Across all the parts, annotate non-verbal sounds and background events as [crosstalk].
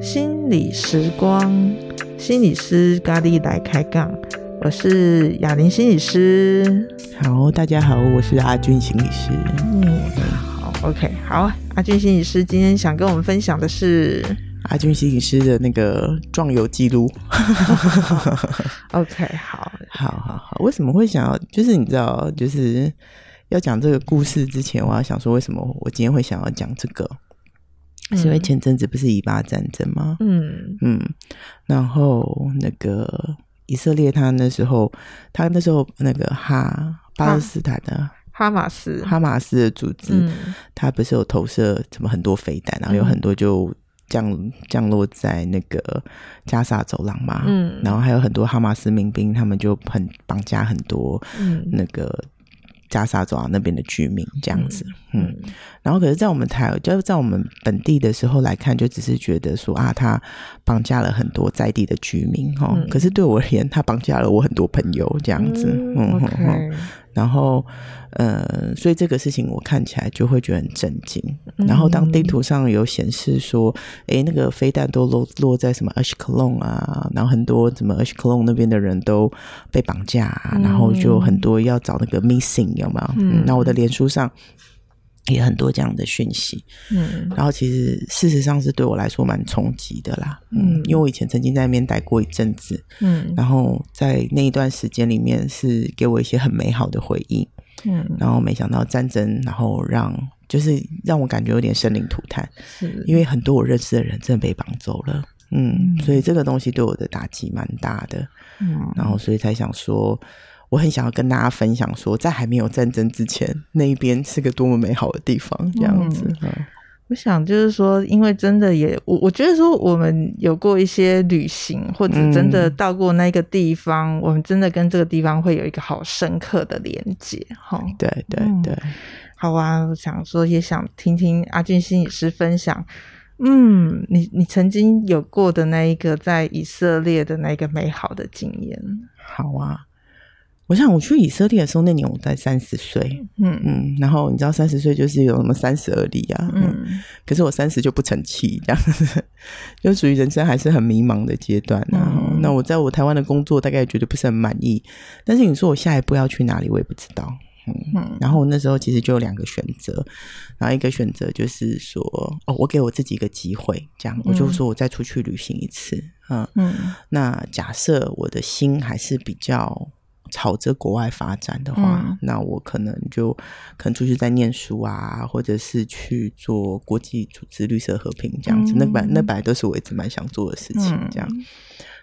心理时光，心理师咖喱来开杠，我是雅玲心理师。好，大家好，我是阿俊心理师。嗯，好，OK，好，阿俊心理师今天想跟我们分享的是阿俊西影师的那个壮游记录。OK，好，好好好，为什么会想要？就是你知道，就是要讲这个故事之前，我要想说，为什么我今天会想要讲这个？是因为前阵子不是以巴战争吗？嗯嗯，然后那个以色列，他那时候，他那时候那个哈巴勒斯坦的哈马斯哈马斯的组织，嗯、他不是有投射什么很多飞弹，然后有很多就降、嗯、降落在那个加沙走廊嘛，嗯，然后还有很多哈马斯民兵，他们就很绑架很多那个。嗯加沙走廊那边的居民这样子，嗯，嗯，然后可是，在我们台，就在我们本地的时候来看，就只是觉得说啊，他绑架了很多在地的居民，哈、嗯，可是对我而言，他绑架了我很多朋友，这样子，嗯，嗯 okay 然后，呃，所以这个事情我看起来就会觉得很震惊。然后，当地图上有显示说，哎、嗯，那个飞弹都落落在什么 Ashkelon 啊，然后很多什么 Ashkelon 那边的人都被绑架、啊嗯，然后就很多要找那个 missing 有没有？嗯，那我的脸书上。也很多这样的讯息，嗯，然后其实事实上是对我来说蛮冲击的啦，嗯，因为我以前曾经在那边待过一阵子，嗯，然后在那一段时间里面是给我一些很美好的回忆，嗯，然后没想到战争，然后让就是让我感觉有点生灵涂炭，是。因为很多我认识的人真的被绑走了，嗯，嗯，所以这个东西对我的打击蛮大的，嗯，然后所以才想说。我很想要跟大家分享说，在还没有战争之前，那一边是个多么美好的地方，这样子。嗯，我想就是说，因为真的也，我我觉得说，我们有过一些旅行，或者真的到过那个地方，嗯，我们真的跟这个地方会有一个好深刻的连接。哈，对对对，嗯，好啊！我想说，也想听听阿俊心理师分享。嗯，你你曾经有过的那一个在以色列的那个美好的经验。好啊。我想我去以色列的时候，那年我在三十岁，嗯。嗯，然后你知道三十岁就是有什么三十而立啊，嗯，可是我三十就不成器，这样子，[laughs] 就属于人生还是很迷茫的阶段，那我在我台湾的工作大概也觉得不是很满意，但是你说我下一步要去哪里，我也不知道，嗯，嗯，然后我那时候其实就有两个选择，然后一个选择就是说，哦，我给我自己一个机会，这样，我就说我再出去旅行一次，嗯嗯，那假设我的心还是比较。朝着国外发展的话，嗯，那我可能就可能出去在念书啊，或者是去做国际组织绿色和平这样子。嗯，那本那本来都是我一直蛮想做的事情，这样，嗯。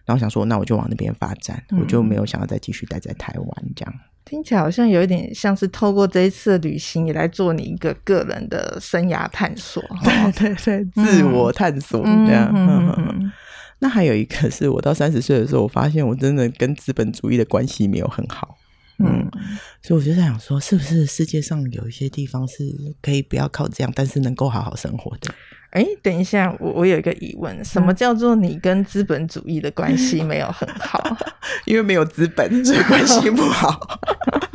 然后想说，那我就往那边发展，嗯，我就没有想要再继续待在台湾这样。听起来好像有一点像是透过这一次的旅行，也来做你一个个人的生涯探索，对对对，自我探索这样。那还有一个是我到三十岁的时候，我发现我真的跟资本主义的关系没有很好，嗯，所以我就在想说，是不是世界上有一些地方是可以不要靠这样，但是能够好好生活的？哎，等一下，我我有一个疑问，什么叫做你跟资本主义的关系没有很好？[laughs] 因为没有资本，所以关系不好。[laughs]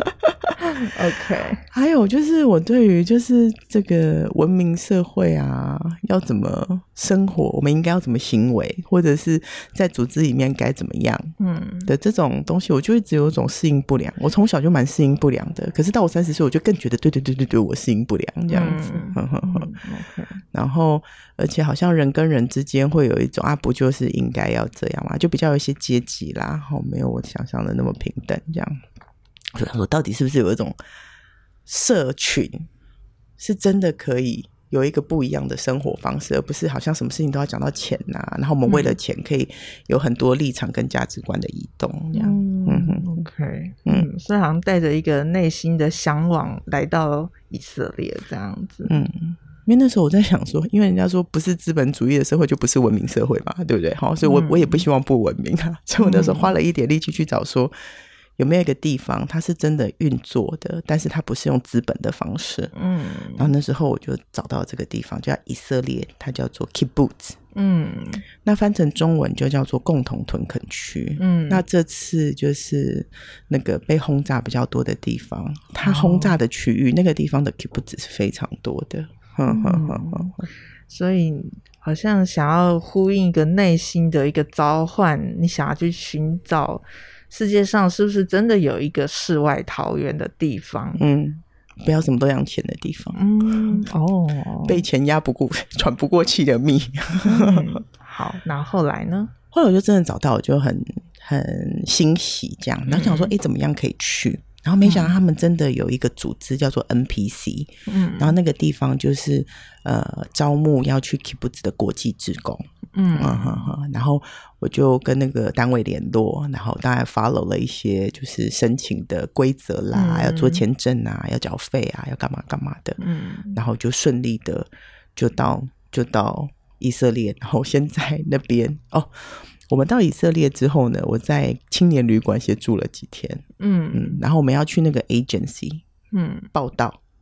[laughs] OK，还有就是我对于就是这个文明社会啊，要怎么生活，我们应该要怎么行为，或者是在组织里面该怎么样，嗯的这种东西，我就一直有一种适应不良。我从小就蛮适应不良的，可是到我三十岁，我就更觉得对对对对对，我适应不良这样子。然后而且好像人跟人之间会有一种啊，不就是应该要这样嘛？就比较有一些阶级啦，然后没有我想象的那么平等这样。我想说，到底是不是有一种社群是真的可以有一个不一样的生活方式，而不是好像什么事情都要讲到钱呐、啊？然后我们为了钱可以有很多立场跟价值观的移动，这样。嗯嗯，OK，嗯，所以好像带着一个内心的向往来到以色列这样子。嗯，因为那时候我在想说，因为人家说不是资本主义的社会就不是文明社会嘛，对不对？好，所以我我也不希望不文明啊，所以我那时候花了一点力气去找说。有没有一个地方，它是真的运作的，但是它不是用资本的方式。嗯，然后那时候我就找到这个地方，叫以色列，它叫做 Kibbutz。嗯，那翻成中文就叫做共同屯垦区。嗯，那这次就是那个被轰炸比较多的地方，它轰炸的区域、哦、那个地方的 kibbutz 是非常多的。嗯嗯嗯，所以好像想要呼应一个内心的一个召唤，你想要去寻找世界上是不是真的有一个世外桃源的地方？嗯。不要什么都要钱的地方，嗯哦，[laughs] 被钱压不过、[laughs] 喘不过气的命。嗯、[laughs] 好，那后来呢？后来我就真的找到，我就很很欣喜，这样，然后想说，哎、嗯，怎么样可以去？然后没想到他们真的有一个组织叫做 NPC，嗯，然后那个地方就是呃招募要去 Kibbutz 的国际职工。嗯。然后我就跟那个单位联络，然后当然 follow 了一些就是申请的规则啦，嗯、要做签证啊，要缴费啊，要干嘛干嘛的。嗯，然后就顺利的就到就到以色列，然后先在那边哦，我们到以色列之后呢，我在青年旅馆先住了几天。嗯。嗯，然后我们要去那个 agency，嗯，报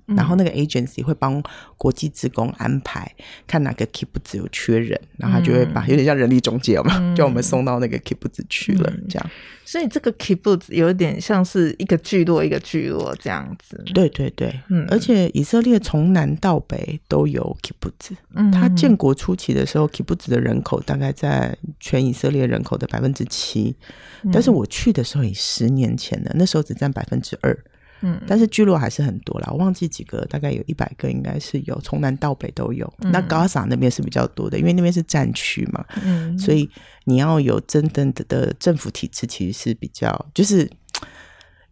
到。然后那个 agency 会帮国际职工安排，看哪个 kibbutz 有缺人，然后他就会把有点像人力中介嘛，嗯、叫我们送到那个 kibbutz 去了，嗯、这样。所以这个 kibbutz 有点像是一个聚落一个聚落这样子。对对对，嗯。而且以色列从南到北都有 kibbutz。嗯。他建国初期的时候，kibbutz 的人口大概在全以色列人口的百分之七，但是我去的时候已十年前了，那时候只占百分之二。嗯，但是聚落还是很多啦，我忘记几个，大概有一百个，应该是有，从南到北都有。嗯、那高萨那边是比较多的，因为那边是战区嘛，嗯，所以你要有真正的的政府体制，其实是比较，就是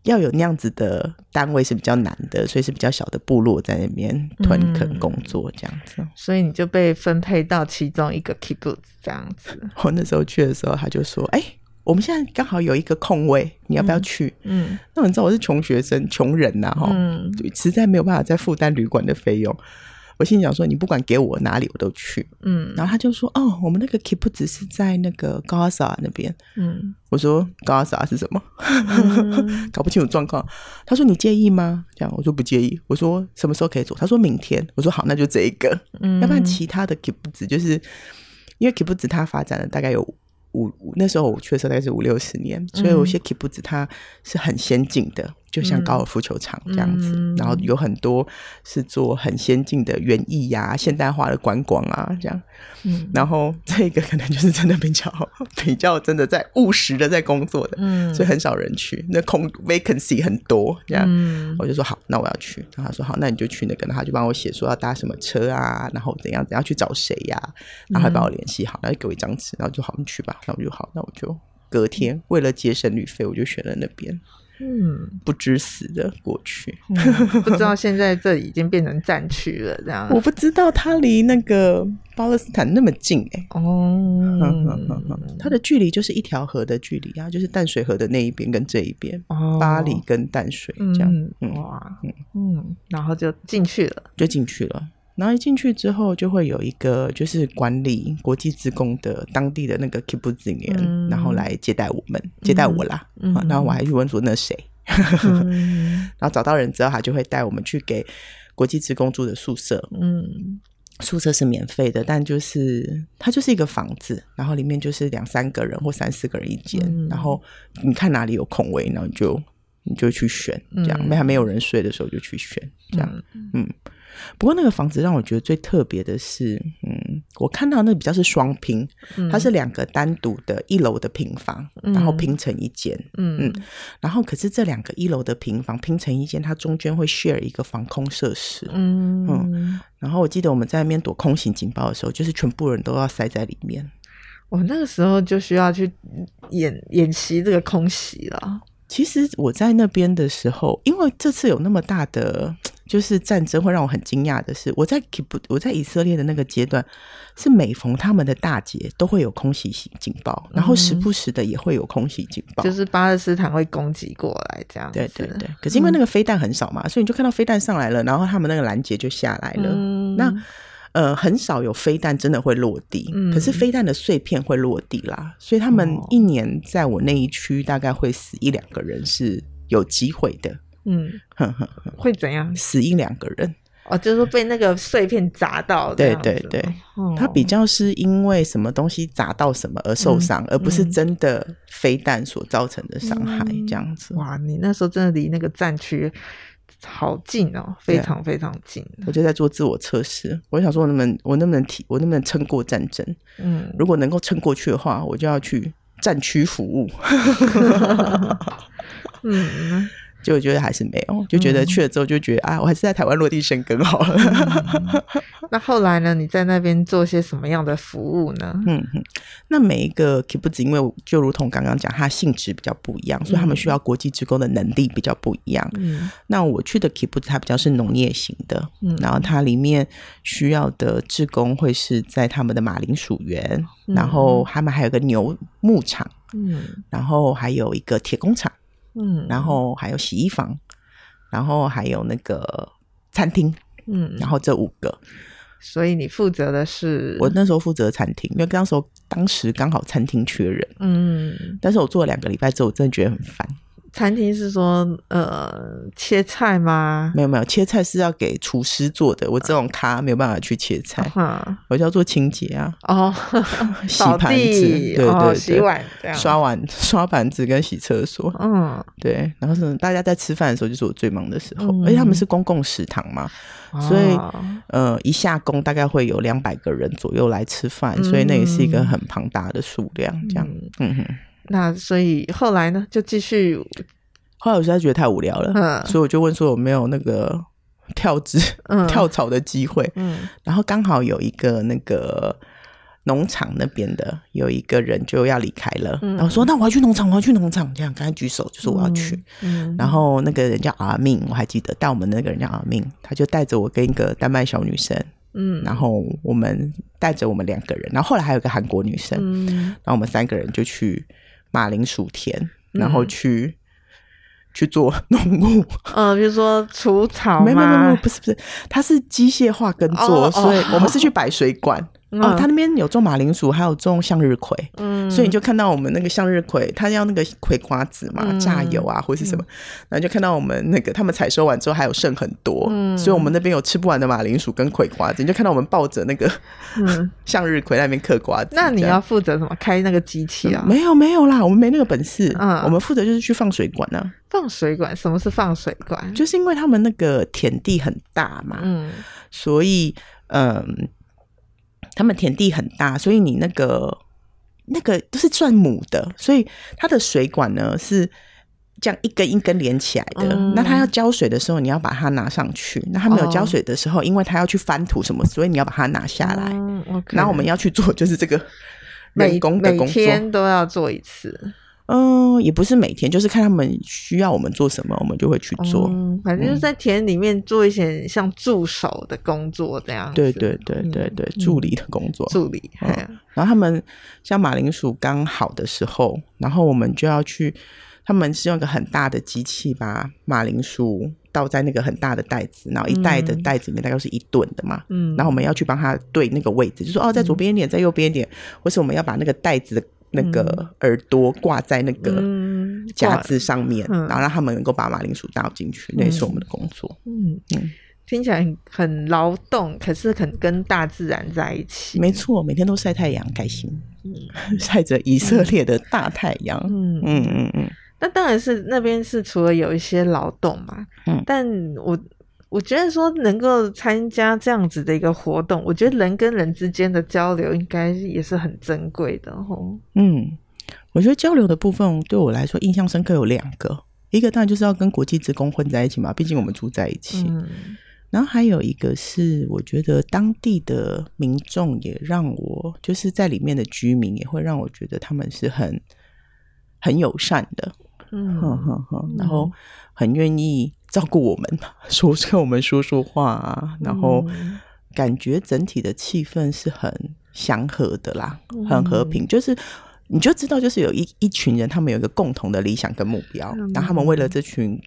要有那样子的单位是比较难的，所以是比较小的部落在那边屯垦工作这样子、嗯。所以你就被分配到其中一个 kibbutz 这样子。[laughs] 我那时候去的时候，他就说：“哎、欸。”我们现在刚好有一个空位，你要不要去？嗯，嗯，那你知道我是穷学生、穷人呐，哈，嗯，实在没有办法再负担旅馆的费用。我心里想说，你不管给我哪里，我都去。嗯，然后他就说，哦，我们那个 kibbutz 是在那个加萨那边。嗯，我说加萨是什么？嗯、[laughs] 搞不清楚状况。他说你介意吗？这样我说不介意。我说什么时候可以走？他说明天。我说好，那就这一个。嗯，要不然其他的 kibbutz 就是因为 kibbutz 它发展了大概有。五那时候我去的时候大概是五六十年，所以有些 kibbutz 它是很先进的。就像高尔夫球场这样子，嗯、然后有很多是做很先进的园艺呀、现代化的观光啊，这样。嗯，然后这个可能就是真的比较比较真的在务实的在工作的，嗯，所以很少人去，那空 vacancy 很多，这样。嗯，我就说好，那我要去。然后他说好，那你就去那个，然后他就帮我写说要搭什么车啊，然后怎样怎样去找谁呀、啊，然后还帮我联系好，然后给我一张纸，然后就好，你去吧。那我就好，那我就隔天为了节省旅费，我就选了那边。嗯，不知死的过去，嗯、不知道现在这已经变成战区了，这样。我不知道它离那个巴勒斯坦那么近哎、欸。哦，它的距离就是一条河的距离啊，就是淡水河的那一边跟这一边，哦、巴黎跟淡水这样。嗯、哇，嗯嗯，然后就进去了，就进去了。然后一进去之后，就会有一个就是管理国际职工的当地的那个 kibbutz，嗯、然后来接待我们，接待我啦。嗯、然后我还去问说那谁，嗯、[laughs] 然后找到人之后，他就会带我们去给国际职工住的宿舍。嗯，宿舍是免费的，但就是它就是一个房子，然后里面就是两三个人或三四个人一间。嗯、然后你看哪里有空位，然后你就你就去选，这样没还没有人睡的时候就去选，这样嗯。嗯不过那个房子让我觉得最特别的是，嗯，我看到那个比较是双拼，嗯、它是两个单独的一楼的平房，嗯、然后拼成一间，嗯嗯，然后可是这两个一楼的平房拼成一间，它中间会 share 一个防空设施，嗯嗯，然后我记得我们在那边躲空袭警报的时候，就是全部人都要塞在里面，我那个时候就需要去演演习这个空袭了。其实我在那边的时候，因为这次有那么大的。[tsk] 就是战争会让我很惊讶的是，我在我在以色列的那个阶段，是每逢他们的大节都会有空袭警报，然后时不时的也会有空袭警报，就是巴勒斯坦会攻击过来这样子。对对对。可是因为那个飞弹很少嘛，嗯、所以你就看到飞弹上来了，然后他们那个拦截就下来了。嗯、那呃，很少有飞弹真的会落地，嗯、可是飞弹的碎片会落地啦。所以他们一年在我那一区大概会死一两个人是有机会的。嗯，会怎样？死一两个人，哦，就是说被那个碎片砸到。对对对，它比较是因为什么东西砸到什么而受伤，嗯、而不是真的飞弹所造成的伤害这样子。嗯、哇，你那时候真的离那个战区好近哦，非常非常近。我就在做自我测试，我想说我能不能，我能不能提，我能不能撑过战争？嗯，如果能够撑过去的话，我就要去战区服务。[laughs] 嗯。就觉得还是没有，就觉得去了之后就觉得、嗯、啊，我还是在台湾落地生根好了。嗯、[laughs] 那后来呢？你在那边做些什么样的服务呢？嗯哼，那每一个 Kibbutz，因为就如同刚刚讲，它性质比较不一样，所以他们需要国际职工的能力比较不一样。嗯，那我去的 Kibbutz 它比较是农业型的，嗯，然后它里面需要的职工会是在他们的马铃薯园，嗯、然后他们还有个牛牧场，嗯，然后还有一个铁工厂。嗯，然后还有洗衣房，然后还有那个餐厅，嗯，然后这五个，所以你负责的是？我那时候负责餐厅，因为那时候当时刚好餐厅缺人，嗯，但是我做了两个礼拜之后，我真的觉得很烦。餐厅是说，呃，切菜吗？没有没有，切菜是要给厨师做的。我这种咖没有办法去切菜，啊、我就要做清洁啊。哦，[laughs] 洗盘子，对对对，哦、洗碗这样，刷碗、[laughs] 刷盘子跟洗厕所。嗯，对。然后是大家在吃饭的时候，就是我最忙的时候。嗯、而且他们是公共食堂嘛，哦、所以呃，一下工大概会有两百个人左右来吃饭，嗯、所以那也是一个很庞大的数量。这样，嗯哼。那所以后来呢，就继续。后来我实在觉得太无聊了，嗯、所以我就问说有没有那个 [laughs] 跳职、嗯、跳槽的机会。嗯，然后刚好有一个那个农场那边的有一个人就要离开了，嗯、然后说那我要去农场，我要去农场，这样赶快举手，就说我要去。嗯，嗯然后那个人叫阿命，我还记得带我们的那个人叫阿命，他就带着我跟一个丹麦小女生，嗯，然后我们带着我们两个人，然后后来还有个韩国女生，嗯，然后我们三个人就去。马铃薯田，然后去、嗯、去做 [laughs] 农务，嗯，比如说除草没？没有没有不是不是，它是机械化耕作，哦、所以我们是去摆水管。哦哦，他那边有种马铃薯，还有种向日葵，嗯，所以你就看到我们那个向日葵，他要那个葵瓜子嘛，榨油啊，或是什么，然后就看到我们那个他们采收完之后还有剩很多，嗯，所以我们那边有吃不完的马铃薯跟葵瓜子，你就看到我们抱着那个 [laughs] 向日葵那边嗑瓜子。那你要负责什么？开那个机器啊？没有没有啦，我们没那个本事，嗯，我们负责就是去放水管呢。放水管？什么是放水管？就是因为他们那个田地很大嘛，嗯，所以嗯。他们田地很大，所以你那个那个都是算母的，所以它的水管呢是这样一根一根连起来的。嗯、那它要浇水的时候，你要把它拿上去。那它没有浇水的时候，哦、因为它要去翻土什么，所以你要把它拿下来。嗯 okay、然后我们要去做就是这个人工的工作，每天都要做一次。嗯，也不是每天，就是看他们需要我们做什么，我们就会去做。嗯，反正就是在田里面做一些像助手的工作这样子。对对对对对，嗯、助理的工作。助理。嗯、然后他们像马铃薯刚好的时候，然后我们就要去，他们是用一个很大的机器把马铃薯倒在那个很大的袋子，然后一袋的袋子里面大概是一吨的嘛。嗯。然后我们要去帮他对那个位置，就说哦，在左边一点，在右边一点，或是我们要把那个袋子的。那个耳朵挂在那个夹子上面，嗯、然后让他们能够把马铃薯倒进去，嗯、那是我们的工作。嗯嗯，听起来很劳动，可是很跟大自然在一起。没错，每天都晒太阳，开心。嗯，[laughs] 晒着以色列的大太阳。嗯嗯嗯嗯。嗯，那当然是那边是除了有一些劳动嘛，嗯，但我。我觉得说能够参加这样子的一个活动，我觉得人跟人之间的交流应该也是很珍贵的吼。嗯，我觉得交流的部分对我来说印象深刻有两个，一个当然就是要跟国际职工混在一起嘛，毕竟我们住在一起。嗯，然后还有一个是我觉得当地的民众也让我就是在里面的居民也会让我觉得他们是很很友善的。然后很愿意。照顾我们，[laughs] 说跟我们说说话啊，然后感觉整体的气氛是很祥和的啦，嗯、很和平。就是你就知道，就是有一一群人，他们有一个共同的理想跟目标，嗯、然后他们为了这群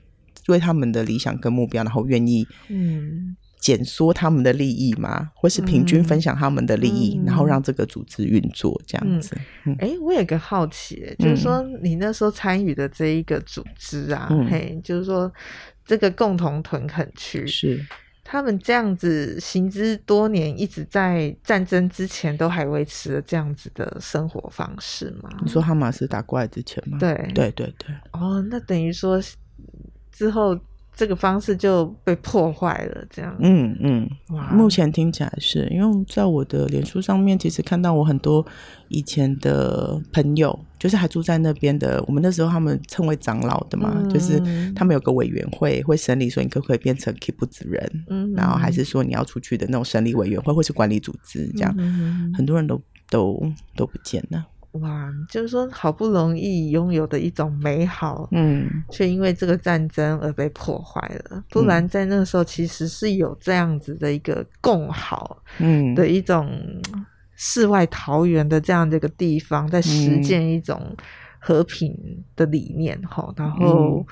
为他们的理想跟目标，然后愿意嗯减缩他们的利益吗，或是平均分享他们的利益，嗯、然后让这个组织运作这样子。哎、嗯，我有个好奇，就是说你那时候参与的这一个组织啊，嗯、嘿，就是说。这个共同屯垦区是他们这样子行之多年，一直在战争之前都还维持了这样子的生活方式吗？你说哈马斯打过来之前吗？对对对对。哦，那等于说之后。这个方式就被破坏了，这样。嗯嗯，哇，目前听起来是因为在我的脸书上面，其实看到我很多以前的朋友，就是还住在那边的。我们那时候他们称为长老的嘛，嗯、就是他们有个委员会会审理说你可不可以变成 kibbutz 人，嗯，然后还是说你要出去的那种审理委员会或是管理组织这样，嗯、很多人都都都不见了。哇，就是说，好不容易拥有的一种美好，嗯，却因为这个战争而被破坏了。不然在那个时候，其实是有这样子的一个共好，嗯，的一种世外桃源的这样的一个地方，在实践一种和平的理念，哈、嗯，然后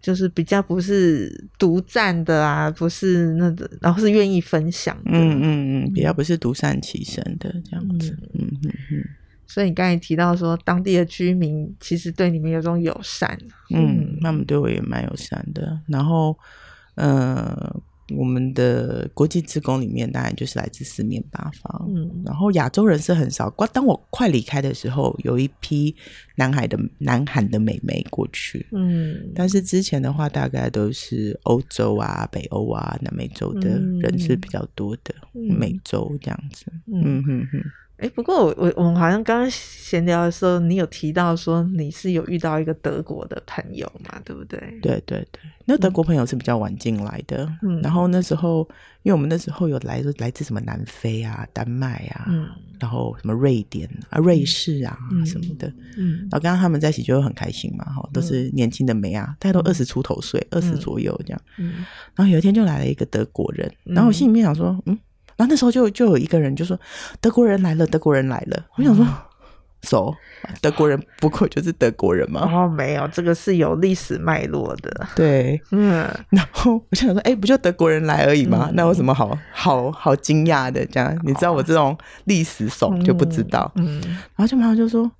就是比较不是独占的啊，不是那个，然后是愿意分享的，嗯嗯嗯，比较不是独善其身的这样子，嗯嗯嗯。嗯所以你刚才提到说，当地的居民其实对你们有种友善，嗯，他们对我也蛮友善的。然后，呃，我们的国际职工里面当然就是来自四面八方，嗯，然后亚洲人是很少。当我快离开的时候，有一批南海的南韩的美眉过去，嗯，但是之前的话，大概都是欧洲啊、北欧啊、南美洲的人是比较多的，嗯、美洲这样子，嗯哼哼。哎，不过我我我们好像刚刚闲聊的时候，你有提到说你是有遇到一个德国的朋友嘛，对不对？对对对，那德国朋友是比较晚进来的，嗯，然后那时候因为我们那时候有来来自什么南非啊、丹麦啊，嗯，然后什么瑞典啊、瑞士啊、嗯、什么的，嗯，然后刚刚他们在一起就会很开心嘛，哈，都是年轻的妹啊，大概都二十出头岁，二十、嗯、左右这样，嗯，然后有一天就来了一个德国人，然后我心里面想说，嗯。然后那时候就就有一个人就说，德国人来了，德国人来了。我想说，走、嗯 so, 德国人不过就是德国人嘛。哦，没有，这个是有历史脉络的。对，嗯。然后我想说，哎，不就德国人来而已吗？嗯、那有什么好好好惊讶的？这样，你知道我这种历史怂就不知道。嗯。嗯然后就马上就说，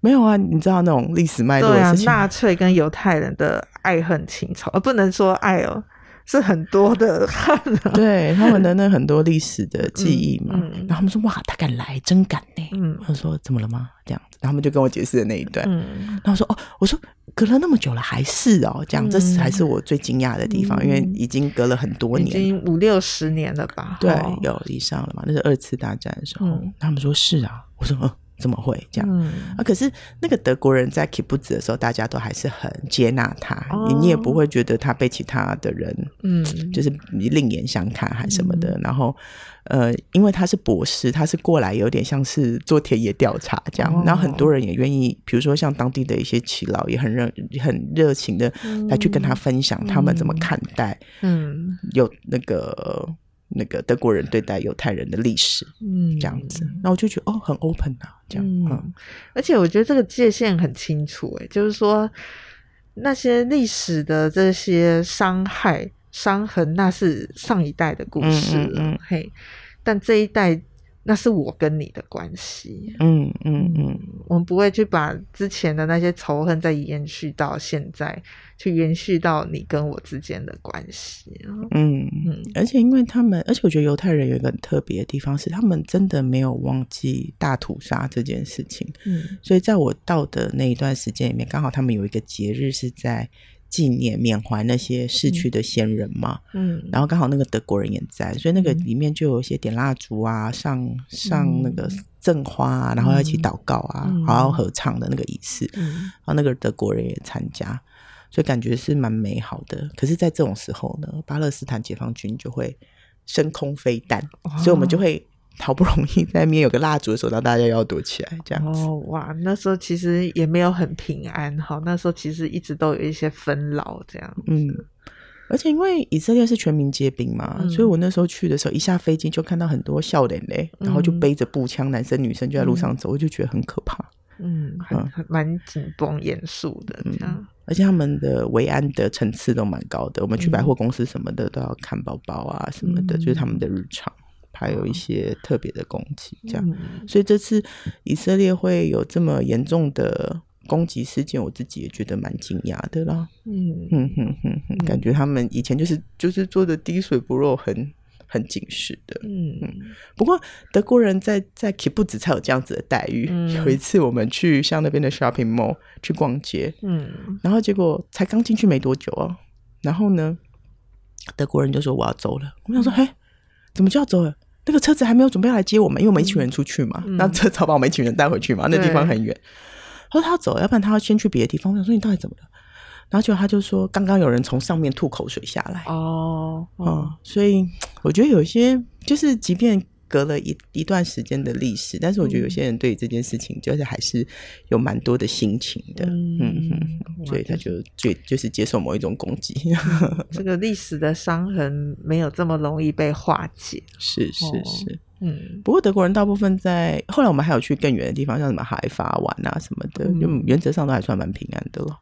没有啊，你知道那种历史脉络的事情。对啊，纳粹跟犹太人的爱恨情仇，而不能说爱哦。是很多的 [laughs] 汉、啊，对他们的那很多历史的记忆嘛，嗯嗯、然后他们说哇，他敢来，真敢呢。嗯，他说怎么了吗？这样子，然后他们就跟我解释的那一段。嗯，然后说哦，我说隔了那么久了，还是哦，这样，这是还是我最惊讶的地方，嗯、因为已经隔了很多年，已经五六十年了吧？对，有以上了嘛？那是二次大战的时候。嗯、他们说是啊，我说嗯。怎么会这样？嗯、啊！可是那个德国人在 kibbutz 的时候，大家都还是很接纳他，哦、你你也不会觉得他被其他的人，嗯，就是另眼相看还什么的。嗯、然后，呃，因为他是博士，他是过来有点像是做田野调查这样，哦、然后很多人也愿意，比如说像当地的一些耆老，也很热很热情的来去跟他分享他们怎么看待，嗯，有那个。那个德国人对待犹太人的历史，嗯，这样子，那我就觉得哦，很 open 啊，这样，嗯，嗯，而且我觉得这个界限很清楚，诶，就是说那些历史的这些伤害、伤痕，那是上一代的故事了，嗯嗯嗯，嘿，但这一代。那是我跟你的关系，嗯嗯嗯，我们不会去把之前的那些仇恨再延续到现在，去延续到你跟我之间的关系，嗯嗯，而且因为他们，而且我觉得犹太人有一个很特别的地方是，他们真的没有忘记大屠杀这件事情，嗯，所以在我到的那一段时间里面，刚好他们有一个节日是在。纪念缅怀那些逝去的先人嘛，嗯，然后刚好那个德国人也在，所以那个里面就有一些点蜡烛啊，上上那个赠花啊，然后要一起祷告啊，然后合唱的那个仪式，嗯，然后那个德国人也参加，所以感觉是蛮美好的。可是，在这种时候呢，巴勒斯坦解放军就会升空飞弹，所以我们就会。好不容易在那边有个蜡烛的时候，让大家要躲起来，这样子。哦，哇，那时候其实也没有很平安哈，那时候其实一直都有一些纷扰这样。嗯，而且因为以色列是全民皆兵嘛，嗯、所以我那时候去的时候，一下飞机就看到很多笑脸嘞，然后就背着步枪，男生女生就在路上走，嗯、我就觉得很可怕。嗯，很蛮紧绷严肃的这样、嗯。而且他们的维安的层次都蛮高的，我们去百货公司什么的都要看包包啊什么的，嗯、就是他们的日常。还有一些特别的攻击，这样，嗯、所以这次以色列会有这么严重的攻击事件，我自己也觉得蛮惊讶的啦。嗯嗯哼哼哼，感觉他们以前就是就是做的滴水不漏，很很警示的。嗯嗯，不过德国人在在 Kibbutz 才有这样子的待遇。嗯有一次我们去像那边的 shopping mall 去逛街，嗯然后结果才刚进去没多久哦，然后呢，德国人就说我要走了。我想说，嘿，怎么就要走了？那个车子还没有准备要来接我们，因为我们一群人出去嘛，嗯那车早把我们一群人带回去嘛，那地方很远。他说他要走，要不然他要先去别的地方。我想说你到底怎么了？然后结果他就说，刚刚有人从上面吐口水下来。哦嗯，所以我觉得有些就是，即便隔了一一段时间的历史，但是我觉得有些人对这件事情就是还是有蛮多的心情的，嗯嗯嗯，所以他就就就是接受某一种攻击，这个历史的伤痕没有这么容易被化解。是是哦是。嗯不过德国人大部分在后来我们还有去更远的地方，像什么海法玩啊什么的，嗯就原则上都还算蛮平安的了。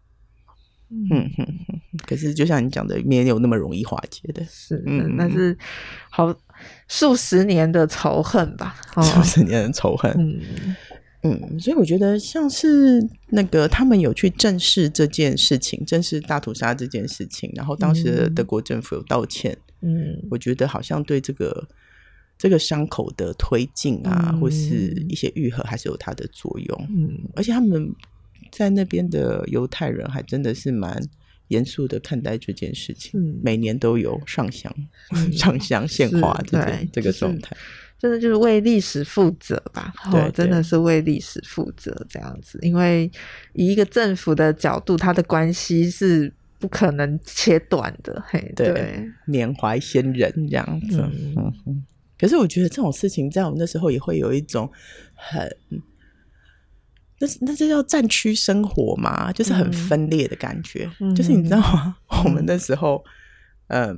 嗯嗯哼哼，可是就像你讲的，没有那么容易化解的，是，嗯但是好数十年的仇恨吧？[laughs] 哦是不是你的仇恨？嗯嗯，所以我觉得像是那个他们有去正视这件事情，正视大屠杀这件事情，然后当时德国政府有道歉，嗯我觉得好像对这个这个伤口的推进啊，嗯或是一些愈合，还是有它的作用。嗯而且他们在那边的犹太人还真的是蛮严肃的看待这件事情，嗯每年都有上香、嗯 [laughs] 上香献花是这个就是状态。真的就是为历史负责吧？对哦，真的是为历史负责这样子。因为以一个政府的角度，它的关系是不可能切断的。嘿，对对，缅怀先人这样子。嗯。可是我觉得这种事情在我们那时候也会有一种很，那是那这叫战区生活嘛，就是很分裂的感觉。嗯就是你知道吗？[laughs] 我们那时候，嗯。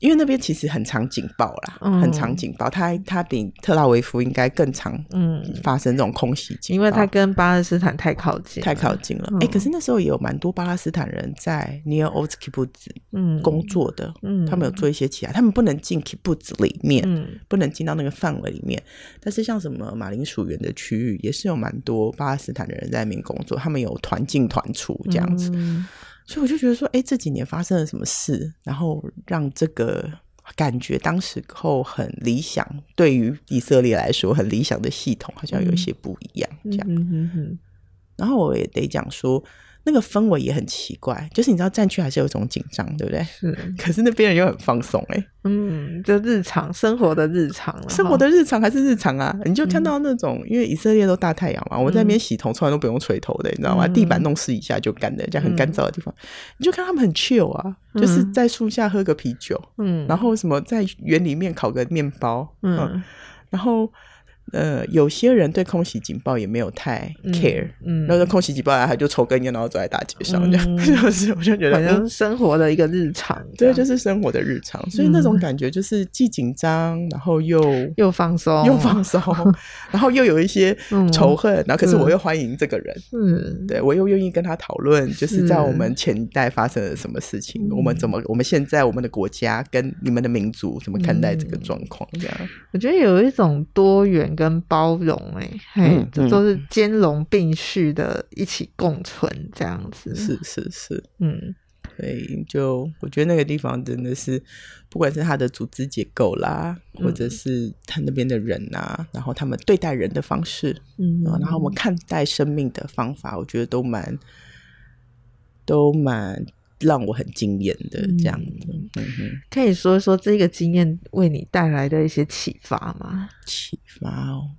因为那边其实很常警报啦，嗯很常警报。它它比特拉维夫应该更常嗯，发生这种空袭警报，因为它跟巴勒斯坦太靠近，太靠近了。哎、嗯可是那时候也有蛮多巴勒斯坦人在 Nir Oz Kibbutz 嗯工作的，嗯他们有做一些其他，他们不能进 Kibbutz 里面，嗯不能进到那个范围里面。但是像什么马铃薯园的区域，也是有蛮多巴勒斯坦的人在那边工作，他们有团进团出这样子。嗯所以我就觉得说，哎，这几年发生了什么事，然后让这个感觉当时候很理想，对于以色列来说很理想的系统，好像有一些不一样，这样。然后我也得讲说，那个氛围也很奇怪，就是你知道战区还是有一种紧张，对不对？是，[laughs] 可是那边人又很放松、欸，哎，嗯，就日常生活的日常，生活的日常还是日常啊。你就看到那种，嗯因为以色列都大太阳嘛，我在那边洗头从来都不用吹头的，你知道吗？嗯。地板弄湿一下就干的，这样很干燥的地方，你就看他们很 chill 啊，就是在树下喝个啤酒，嗯，然后什么在园里面烤个面包，嗯然后。呃，有些人对空袭警报也没有太 care，嗯，然后空袭警报来，他就抽根烟，然后走在大街上，这样，嗯 [laughs] 就是我就觉得好像生活的一个日常，对，就是生活的日常，所以那种感觉就是既紧张，然后又又放松，又放松，[laughs] 然后又有一些仇恨，然后可是我又欢迎这个人，嗯，对我又愿意跟他讨论，就是在我们前一代发生了什么事情，我们怎么，我们现在我们的国家跟你们的民族怎么看待这个状况，这样，我觉得有一种多元跟包容，哎，嘿，这都是兼容并蓄的，一起共存这样子，是是是，嗯。所以就我觉得那个地方真的是，不管是他的组织结构啦，嗯、或者是他那边的人啊，然后他们对待人的方式，嗯，然后我们看待生命的方法，我觉得都蛮都蛮让我很惊艳的这样子。嗯，嗯哼，可以说说这个经验为你带来的一些启发吗？启发哦，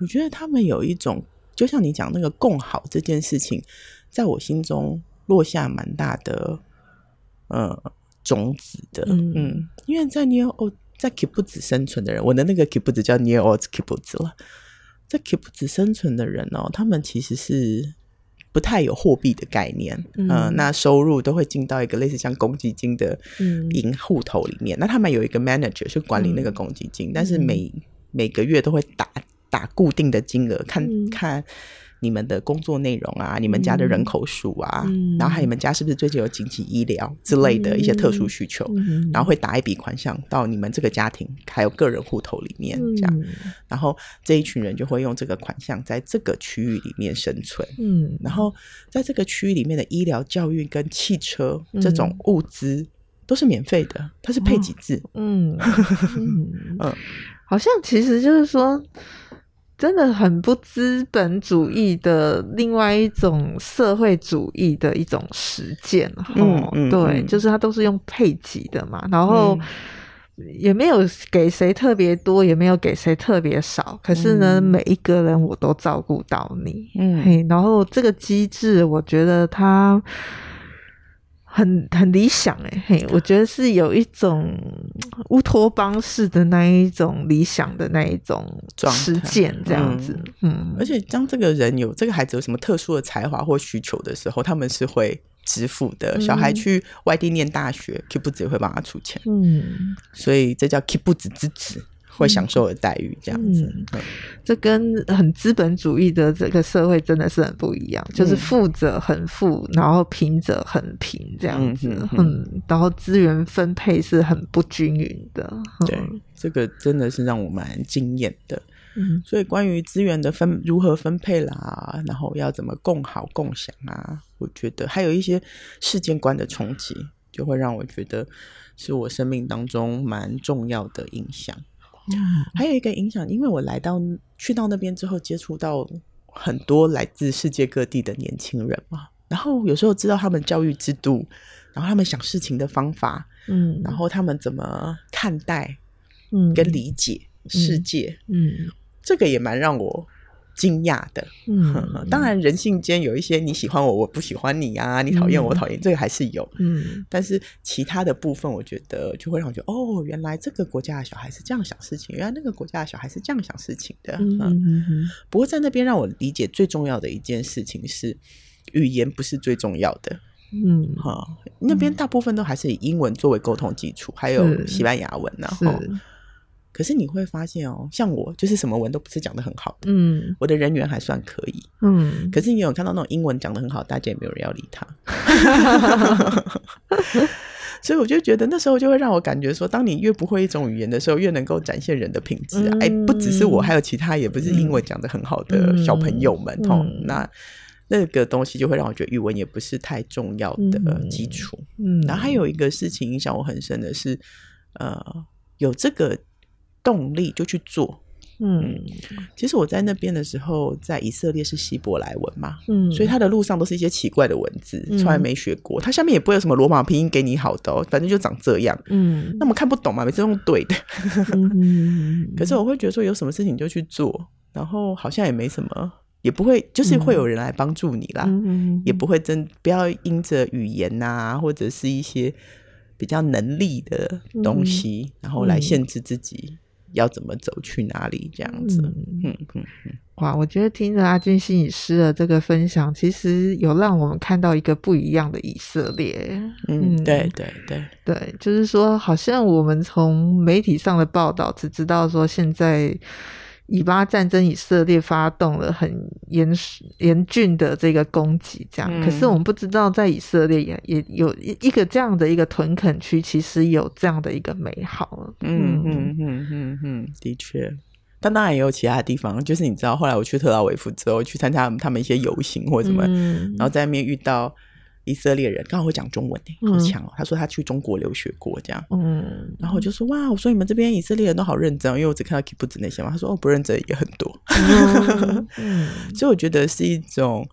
我觉得他们有一种，就像你讲那个共好这件事情，在我心中落下蛮大的。呃，种子的，嗯，嗯，因为在 Nir Oz 在 Kibbutz 生存的人，我的那个 Kibbutz 叫 Nir Oz Kibbutz 了，在 Kibbutz 生存的人哦，他们其实是不太有货币的概念，嗯、呃，那收入都会进到一个类似像公积金的银户头里面，嗯、那他们有一个 manager 去管理那个公积金，嗯、但是每每个月都会打打固定的金额，看、嗯、看。你们的工作内容啊，你们家的人口数啊，嗯、然后还有你们家是不是最近有紧急医疗之类的一些特殊需求，嗯、然后会打一笔款项到你们这个家庭还有个人户头里面，这样，嗯、然后这一群人就会用这个款项在这个区域里面生存，嗯，然后在这个区域里面的医疗、教育跟汽车这种物资都是免费的，它是配给制，嗯。嗯。[laughs] 嗯，好像其实就是说。真的很不资本主义的另外一种社会主义的一种实践，嗯嗯、对，嗯、就是它都是用配给的嘛，然后也没有给谁特别多，也没有给谁特别少，可是呢，嗯、每一个人我都照顾到你，嗯，然后这个机制，我觉得它。很很理想哎嘿，我觉得是有一种乌托邦式的那一种理想的那一种实践这样子，嗯，嗯，而且当这个人有这个孩子有什么特殊的才华或需求的时候，他们是会支付的。嗯、小孩去外地念大学，Kibbutz 也会帮他出钱，嗯，所以这叫 keep 不止之子。会享受的待遇，这样子，嗯嗯、这跟很资本主义的这个社会真的是很不一样。嗯、就是富者很富，然后贫者很贫，这样子，嗯，嗯，然后资源分配是很不均匀的。对，嗯、这个真的是让我蛮惊艳的。嗯，所以关于资源的分如何分配啦，然后要怎么共好共享啊，我觉得还有一些世界观的冲击，就会让我觉得是我生命当中蛮重要的影响。还有一个影响，因为我来到去到那边之后，接触到很多来自世界各地的年轻人嘛，然后有时候知道他们教育制度，然后他们想事情的方法，嗯，然后他们怎么看待，嗯，跟理解世界，嗯，嗯，这个也蛮让我。惊讶的，嗯，当然人性间有一些你喜欢我，我不喜欢你啊，你讨厌我，讨厌、嗯、这个还是有，嗯，但是其他的部分，我觉得就会让我觉得，哦，原来这个国家的小孩是这样想事情，原来那个国家的小孩是这样想事情的，嗯，嗯，嗯，嗯。不过在那边让我理解最重要的一件事情是，语言不是最重要的，嗯，哈，那边大部分都还是以英文作为沟通基础，还有西班牙文呢，哈。可是你会发现哦，像我就是什么文都不是讲的很好的，嗯，我的人缘还算可以，嗯。可是你有看到那种英文讲的很好，大家也没有人要理他，所以我就觉得那时候就会让我感觉说，当你越不会一种语言的时候，越能够展现人的品质啊。哎、嗯，不只是我，还有其他也不是英文讲的很好的小朋友们哦。那那个东西就会让我觉得语文也不是太重要的基础。嗯，然后还有一个事情影响我很深的是，呃，有这个。动力就去做，嗯，其实我在那边的时候，在以色列是希伯来文嘛，嗯，所以它的路上都是一些奇怪的文字，从来没学过，它下面也不会有什么罗马拼音给你好的哦，反正就长这样，嗯，那我们看不懂嘛，每次用对的，嗯，[laughs] 可是我会觉得说有什么事情就去做，然后好像也没什么，也不会，就是会有人来帮助你啦，嗯，也不会真不要因着语言呐，或者是一些比较能力的东西，然后来限制自己。要怎么走去哪里这样子？嗯嗯嗯，哇！我觉得听着阿君心理师的这个分享，其实有让我们看到一个不一样的以色列。嗯，嗯对对对对，就是说，好像我们从媒体上的报道只知道说现在。以巴战争，以色列发动了很严严峻的这个攻击，这样。嗯、可是我们不知道，在以色列也也有一个这样的一个屯垦区，其实有这样的一个美好。嗯嗯嗯嗯嗯，的确。但当然也有其他地方，就是你知道，后来我去特拉维夫之后，去参加他们一些游行或者什么，嗯、然后在那边遇到。以色列人刚好会讲中文诶，好强哦！嗯、他说他去中国留学过，这样。嗯，然后我就说哇，我说你们这边以色列人都好认真，因为我只看到 Kibbutz 那些嘛。他说哦，不认真也很多。[laughs] 嗯，所以我觉得是一种，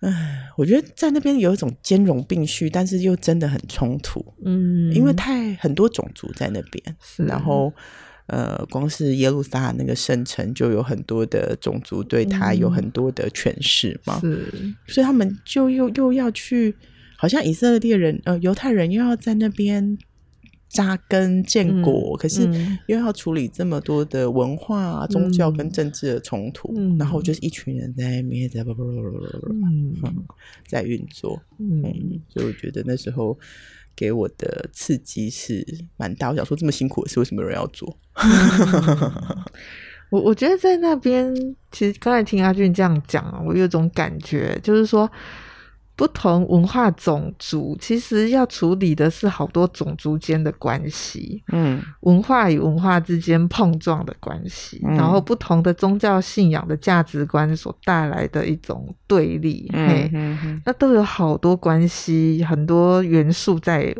唉，我觉得在那边有一种兼容并蓄，但是又真的很冲突。嗯，因为太很多种族在那边，然后。呃，光是耶路撒冷那个圣城，就有很多的种族对他有很多的诠释嘛。是，所以他们就又又要去，好像以色列人呃犹太人又要在那边扎根建国，嗯、可是又要处理这么多的文化、嗯、宗教跟政治的冲突，嗯、然后就是一群人在那边在在运作。嗯，所以我觉得那时候。给我的刺激是蛮大，我想说这么辛苦的事，为什么有人要做？[laughs] 我我觉得在那边，其实刚才听阿俊这样讲，我有种感觉，就是说。不同文化种族其实要处理的是好多种族间的关系，嗯，文化与文化之间碰撞的关系，嗯，然后不同的宗教信仰的价值观所带来的一种对立，嗯，嘿，嗯嗯，那都有好多关系，很多元素在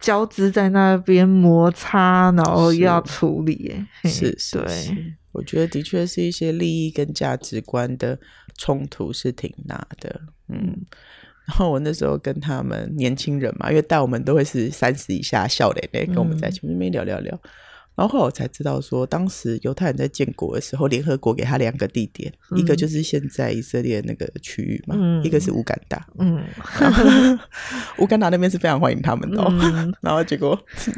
交织在那边摩擦，然后又要处理，是是，是，我觉得的确是一些利益跟价值观的冲突是挺大的，嗯。然后我那时候跟他们年轻人嘛，因为带我们都会是三十以下笑脸的，跟我们在前面聊聊聊。然后后来我才知道说，当时犹太人在建国的时候，联合国给他两个地点，嗯、一个就是现在以色列那个区域嘛，嗯、一个是乌干达。嗯，[laughs] 乌干达那边是非常欢迎他们的，哦。嗯、[laughs] 然后结果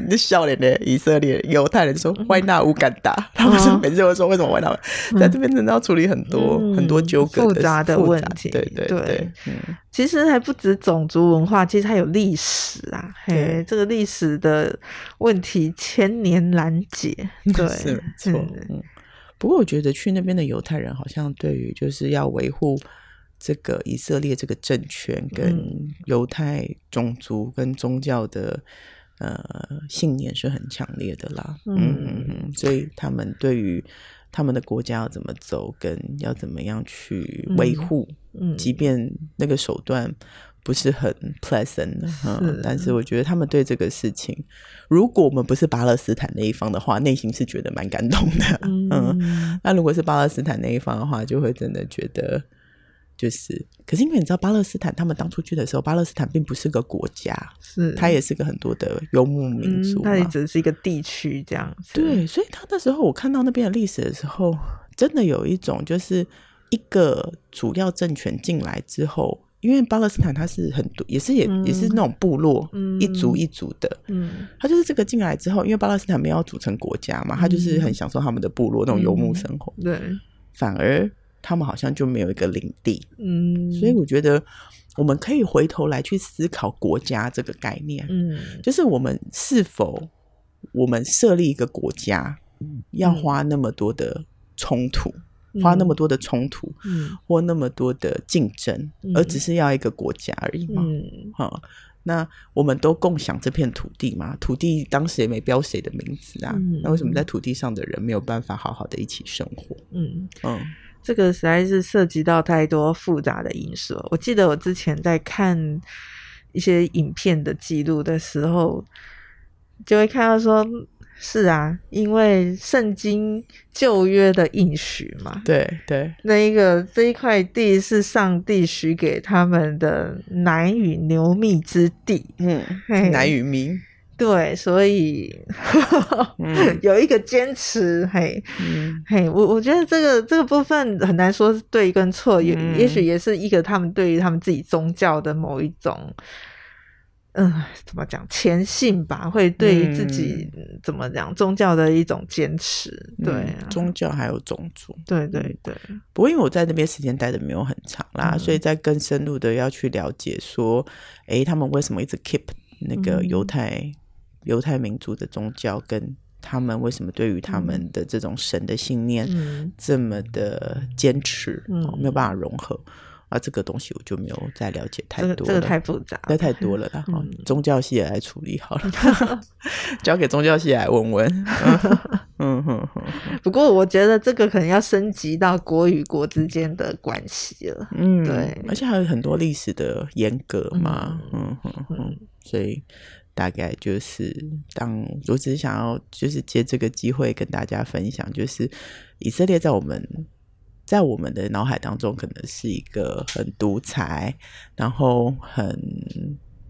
那笑脸的以色列犹太人说：“Why not 乌干达？”他们说：“每次会说为什么 Why not？在这边真的要处理很多、嗯、很多纠葛复杂的问题。”对对对，对嗯、其实还不止种族文化，其实还有历史啊。嘿，这个历史的问题千年难。[laughs] 解对是没错，嗯，不过我觉得去那边的犹太人好像对于就是要维护这个以色列这个政权跟犹太种族跟宗教的呃信念是很强烈的啦，嗯嗯嗯，所以他们对于他们的国家要怎么走，跟要怎么样去维护，嗯，即便那个手段。不是很 pleasant 的，嗯，但是我觉得他们对这个事情，如果我们不是巴勒斯坦那一方的话，内心是觉得蛮感动的，嗯，嗯，那如果是巴勒斯坦那一方的话，就会真的觉得就是，可是因为你知道巴勒斯坦他们当初去的时候，巴勒斯坦并不是个国家，是它也是个很多的游牧民族，它也只是一个地区这样子，对，所以他那时候我看到那边的历史的时候，真的有一种就是一个主要政权进来之后。因为巴勒斯坦它是很多，也是也、嗯、也是那种部落，嗯、一族一族的。嗯，他就是这个进来之后，因为巴勒斯坦没有组成国家嘛，他就是很享受他们的部落那种游牧生活。嗯、对，反而他们好像就没有一个领地。嗯，所以我觉得我们可以回头来去思考国家这个概念。嗯，就是我们是否我们设立一个国家，要花那么多的冲突。花那么多的冲突，嗯，或那么多的竞争，嗯、而只是要一个国家而已嘛？嗯，好，那我们都共享这片土地嘛？土地当时也没标谁的名字啊，嗯、那为什么在土地上的人没有办法好好的一起生活？嗯嗯，这个实在是涉及到太多复杂的因素。我记得我之前在看一些影片的记录的时候，就会看到说。是啊，因为圣经旧约的应许嘛，对对，对那一个这一块地是上帝许给他们的奶与牛蜜之地，嗯，嘿奶与蜜，对，所以、嗯、[laughs] 有一个坚持，嘿，嗯、嘿，我我觉得这个这个部分很难说是对跟错，也、嗯、也许也是一个他们对于他们自己宗教的某一种。嗯，怎么讲？虔信吧，会对于自己、嗯、怎么讲宗教的一种坚持。对、宗教还有种族，对对对。不过因为我在那边时间待的没有很长啦，嗯、所以在更深入的要去了解说，诶，他们为什么一直 keep 那个犹太犹、嗯、太民族的宗教，跟他们为什么对于他们的这种神的信念这么的坚持，嗯哦、没有办法融合。啊，这个东西我就没有再了解太多了，这个、这个太复杂，那太多了啦。嗯、宗教系也来处理好了，[laughs] 交给宗教系来问问。[laughs] 嗯哼哼。不过我觉得这个可能要升级到国与国之间的关系了。嗯，对，而且还有很多历史的严格嘛。嗯哼哼。所以大概就是当我只是想要就是借这个机会跟大家分享，就是以色列在我们。在我们的脑海当中，可能是一个很独裁，然后很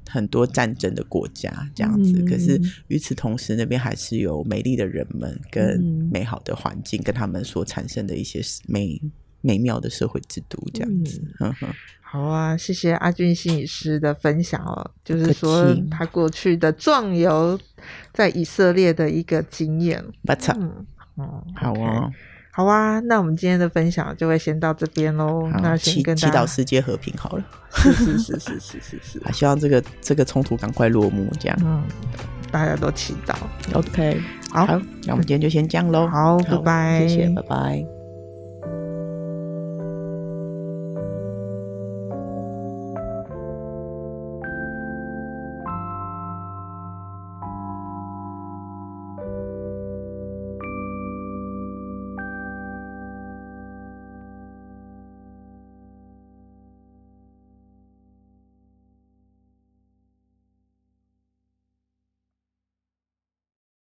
很多战争的国家这样子。嗯、可是与此同时，那边还是有美丽的人们跟美好的环境，跟他们所产生的一些美美妙的社会制度这样子。嗯、好啊，谢谢阿俊心理师的分享哦，就是说他过去的壮游在以色列的一个经验。不错，嗯，好啊。好啊，那我们今天的分享就会先到这边喽。那先跟祈祷世界和平好了。是是是是是是是，[laughs] 希望这个这个冲突赶快落幕，这样。嗯，大家都祈祷。OK，好，那我们今天就先这样喽。好，拜拜，谢谢，拜拜。